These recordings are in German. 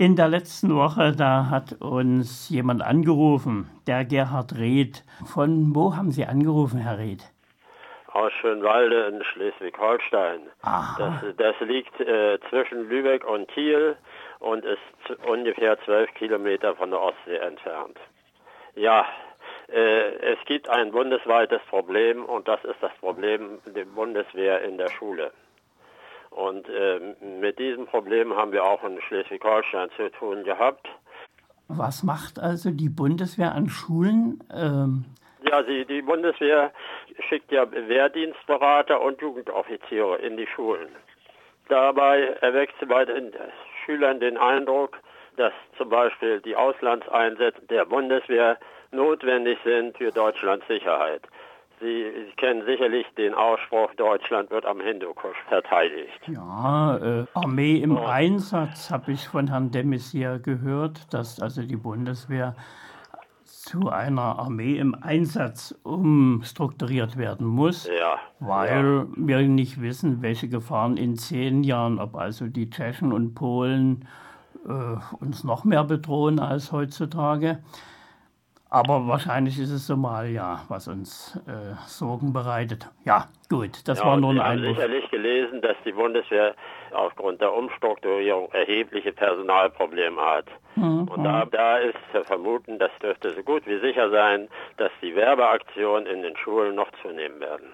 In der letzten Woche, da hat uns jemand angerufen, der Gerhard Reth. Von wo haben Sie angerufen, Herr Reth? Aus Schönwalde in Schleswig-Holstein. Das, das liegt äh, zwischen Lübeck und Kiel und ist ungefähr zwölf Kilometer von der Ostsee entfernt. Ja, äh, es gibt ein bundesweites Problem und das ist das Problem der Bundeswehr in der Schule. Und äh, mit diesem Problem haben wir auch in Schleswig-Holstein zu tun gehabt. Was macht also die Bundeswehr an Schulen? Ähm ja, sie, die Bundeswehr schickt ja Wehrdienstberater und Jugendoffiziere in die Schulen. Dabei erweckt sie bei den Schülern den Eindruck, dass zum Beispiel die Auslandseinsätze der Bundeswehr notwendig sind für Deutschlands Sicherheit. Sie, Sie kennen sicherlich den Ausspruch, Deutschland wird am Hindukusch verteidigt. Ja, äh, Armee im oh. Einsatz habe ich von Herrn de Maizière gehört, dass also die Bundeswehr zu einer Armee im Einsatz umstrukturiert werden muss, ja, weil ja. wir nicht wissen, welche Gefahren in zehn Jahren, ob also die Tschechen und Polen äh, uns noch mehr bedrohen als heutzutage. Aber wahrscheinlich ist es Somalia, was uns äh, Sorgen bereitet. Ja, gut, das ja, war nur ein Sie Einwurf. haben sicherlich gelesen, dass die Bundeswehr aufgrund der Umstrukturierung erhebliche Personalprobleme hat. Mhm. Und da, da ist zu vermuten, das dürfte so gut wie sicher sein, dass die Werbeaktionen in den Schulen noch zunehmen werden.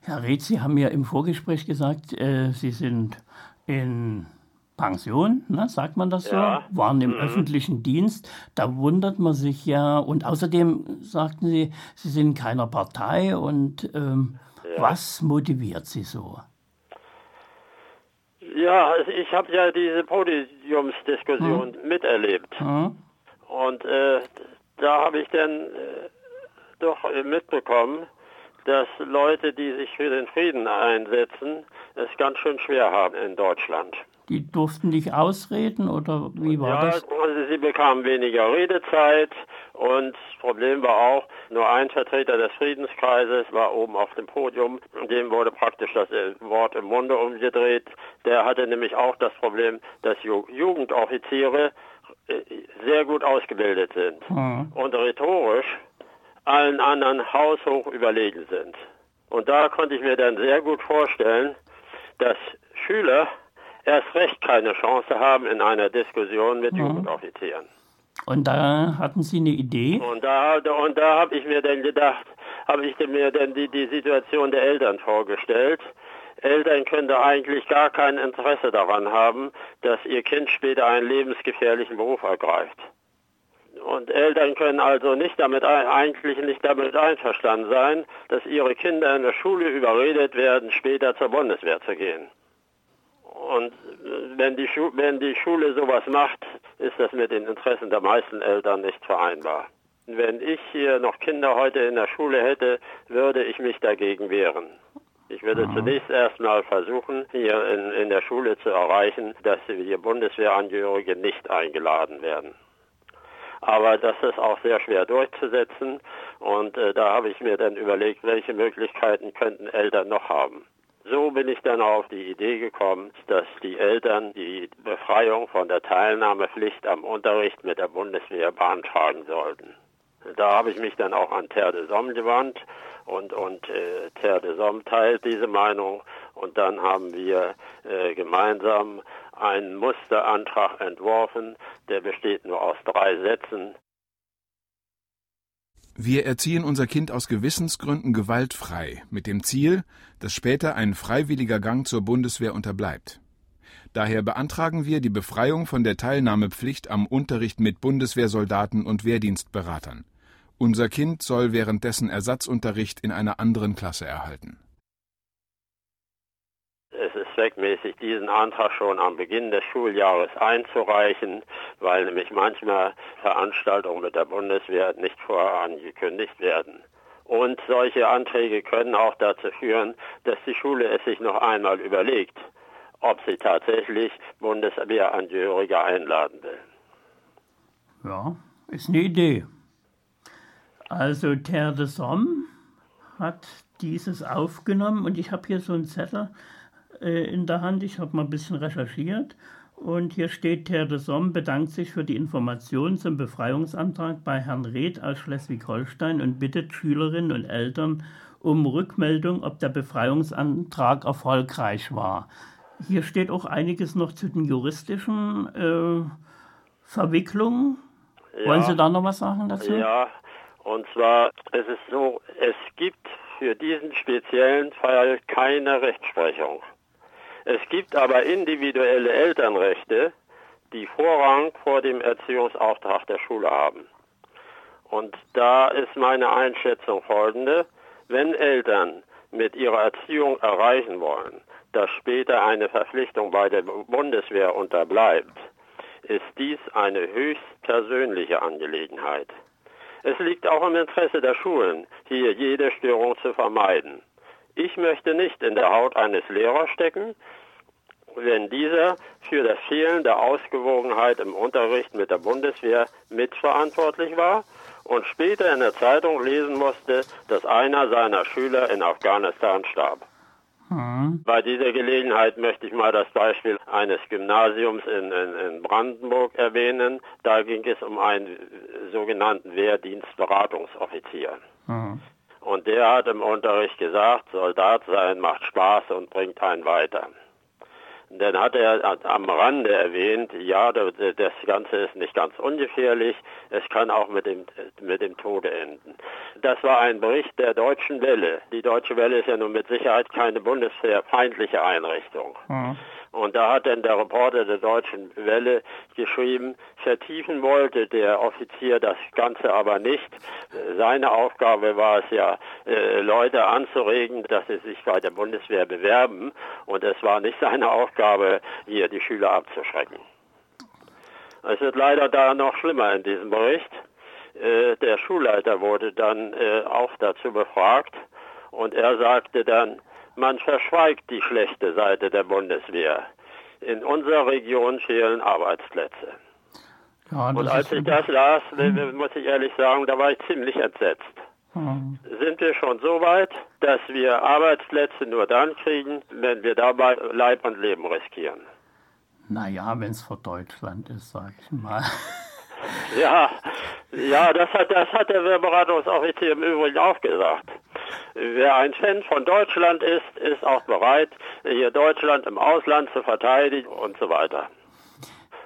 Herr Reetz, Sie haben ja im Vorgespräch gesagt, äh, Sie sind in Pension, ne, sagt man das so, ja. waren im mhm. öffentlichen Dienst. Da wundert man sich ja. Und außerdem sagten Sie, Sie sind in keiner Partei. Und ähm, ja. was motiviert Sie so? Ja, also ich habe ja diese Podiumsdiskussion hm. miterlebt. Hm. Und äh, da habe ich dann äh, doch mitbekommen, dass Leute, die sich für den Frieden einsetzen, es ganz schön schwer haben in Deutschland. Die durften nicht ausreden oder wie war ja, das? Also sie bekamen weniger Redezeit und das Problem war auch, nur ein Vertreter des Friedenskreises war oben auf dem Podium, dem wurde praktisch das Wort im Munde umgedreht. Der hatte nämlich auch das Problem, dass Jugendoffiziere äh, sehr gut ausgebildet sind mhm. und rhetorisch allen anderen haushoch überlegen sind. Und da konnte ich mir dann sehr gut vorstellen, dass Schüler erst recht keine Chance haben in einer Diskussion mit mhm. Jugendoffizieren. Und da hatten Sie eine Idee? Und da, und da habe ich mir dann gedacht, habe ich mir dann die, die Situation der Eltern vorgestellt. Eltern können da eigentlich gar kein Interesse daran haben, dass ihr Kind später einen lebensgefährlichen Beruf ergreift. Und Eltern können also nicht damit eigentlich nicht damit einverstanden sein, dass ihre Kinder in der Schule überredet werden, später zur Bundeswehr zu gehen. Und wenn die, wenn die Schule sowas macht, ist das mit den Interessen der meisten Eltern nicht vereinbar. Wenn ich hier noch Kinder heute in der Schule hätte, würde ich mich dagegen wehren. Ich würde mhm. zunächst erstmal versuchen, hier in, in der Schule zu erreichen, dass die Bundeswehrangehörige nicht eingeladen werden. Aber das ist auch sehr schwer durchzusetzen und äh, da habe ich mir dann überlegt, welche Möglichkeiten könnten Eltern noch haben. So bin ich dann auf die Idee gekommen, dass die Eltern die Befreiung von der Teilnahmepflicht am Unterricht mit der Bundeswehr beantragen sollten. Da habe ich mich dann auch an Terre de Somme gewandt und, und äh, Terre de Somme teilt diese Meinung und dann haben wir äh, gemeinsam einen Musterantrag entworfen, der besteht nur aus drei Sätzen. Wir erziehen unser Kind aus Gewissensgründen gewaltfrei, mit dem Ziel, dass später ein freiwilliger Gang zur Bundeswehr unterbleibt. Daher beantragen wir die Befreiung von der Teilnahmepflicht am Unterricht mit Bundeswehrsoldaten und Wehrdienstberatern. Unser Kind soll währenddessen Ersatzunterricht in einer anderen Klasse erhalten zweckmäßig, diesen Antrag schon am Beginn des Schuljahres einzureichen, weil nämlich manchmal Veranstaltungen mit der Bundeswehr nicht vorher angekündigt werden. Und solche Anträge können auch dazu führen, dass die Schule es sich noch einmal überlegt, ob sie tatsächlich Bundeswehrangehörige einladen will. Ja, ist eine Idee. Also Terre de Somme hat dieses aufgenommen und ich habe hier so einen Zettel, äh, in der Hand. Ich habe mal ein bisschen recherchiert Und hier steht, Herr de Somme bedankt sich für die Informationen zum Befreiungsantrag bei Herrn Reth aus Schleswig-Holstein und bittet Schülerinnen und Eltern um Rückmeldung, ob der Befreiungsantrag erfolgreich war. Hier steht auch einiges noch zu den juristischen äh, Verwicklungen. Ja. Wollen Sie da noch was sagen dazu? Ja, und zwar es ist so, es gibt für diesen speziellen Fall keine Rechtsprechung. Es gibt aber individuelle Elternrechte, die Vorrang vor dem Erziehungsauftrag der Schule haben. Und da ist meine Einschätzung folgende. Wenn Eltern mit ihrer Erziehung erreichen wollen, dass später eine Verpflichtung bei der Bundeswehr unterbleibt, ist dies eine höchst persönliche Angelegenheit. Es liegt auch im Interesse der Schulen, hier jede Störung zu vermeiden. Ich möchte nicht in der Haut eines Lehrers stecken, wenn dieser für das Fehlen der Ausgewogenheit im Unterricht mit der Bundeswehr mitverantwortlich war und später in der Zeitung lesen musste, dass einer seiner Schüler in Afghanistan starb. Mhm. Bei dieser Gelegenheit möchte ich mal das Beispiel eines Gymnasiums in, in, in Brandenburg erwähnen. Da ging es um einen sogenannten Wehrdienstberatungsoffizier. Mhm. Und der hat im Unterricht gesagt, Soldat sein macht Spaß und bringt einen weiter. Dann hat er am Rande erwähnt, ja, das Ganze ist nicht ganz ungefährlich, es kann auch mit dem, mit dem Tode enden. Das war ein Bericht der Deutschen Welle. Die Deutsche Welle ist ja nun mit Sicherheit keine bundeswehrfeindliche Einrichtung. Mhm. Und da hat dann der Reporter der Deutschen Welle geschrieben, vertiefen wollte der Offizier das Ganze aber nicht. Seine Aufgabe war es ja, äh, Leute anzuregen, dass sie sich bei der Bundeswehr bewerben. Und es war nicht seine Aufgabe, hier die Schüler abzuschrecken. Es wird leider da noch schlimmer in diesem Bericht. Äh, der Schulleiter wurde dann äh, auch dazu befragt und er sagte dann, man verschweigt die schlechte Seite der Bundeswehr. In unserer Region fehlen Arbeitsplätze. Ja, und als ich das las, hm. muss ich ehrlich sagen, da war ich ziemlich entsetzt. Hm. Sind wir schon so weit, dass wir Arbeitsplätze nur dann kriegen, wenn wir dabei Leib und Leben riskieren? Naja, wenn es vor Deutschland ist, sag ich mal. Ja, ja, das hat, das hat der Beratungsoffizier im Übrigen auch gesagt. Wer ein Fan von Deutschland ist, ist auch bereit, hier Deutschland im Ausland zu verteidigen und so weiter.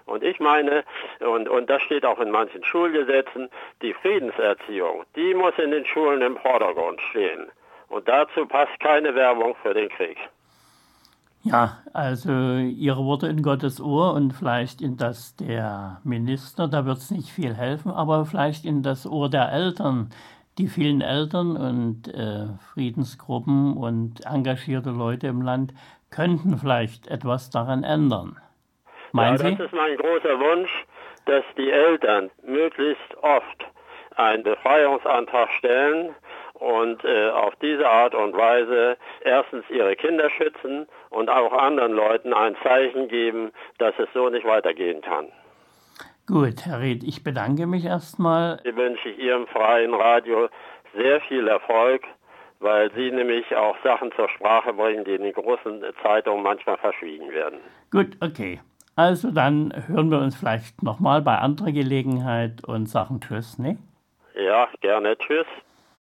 Und ich meine, und, und das steht auch in manchen Schulgesetzen, die Friedenserziehung, die muss in den Schulen im Vordergrund stehen. Und dazu passt keine Werbung für den Krieg. Ja, also Ihre Worte in Gottes Ohr und vielleicht in das der Minister, da wird es nicht viel helfen, aber vielleicht in das Ohr der Eltern, die vielen Eltern und äh, Friedensgruppen und engagierte Leute im Land könnten vielleicht etwas daran ändern. Meinen ja, das ist mein großer Wunsch, dass die Eltern möglichst oft einen Befreiungsantrag stellen und äh, auf diese Art und Weise erstens ihre Kinder schützen und auch anderen Leuten ein Zeichen geben, dass es so nicht weitergehen kann. Gut, Herr Ried, ich bedanke mich erstmal. Ich wünsche Ihrem freien Radio sehr viel Erfolg, weil Sie nämlich auch Sachen zur Sprache bringen, die in den großen Zeitungen manchmal verschwiegen werden. Gut, okay. Also dann hören wir uns vielleicht nochmal bei anderer Gelegenheit und sagen Tschüss, ne? Ja, gerne. Tschüss.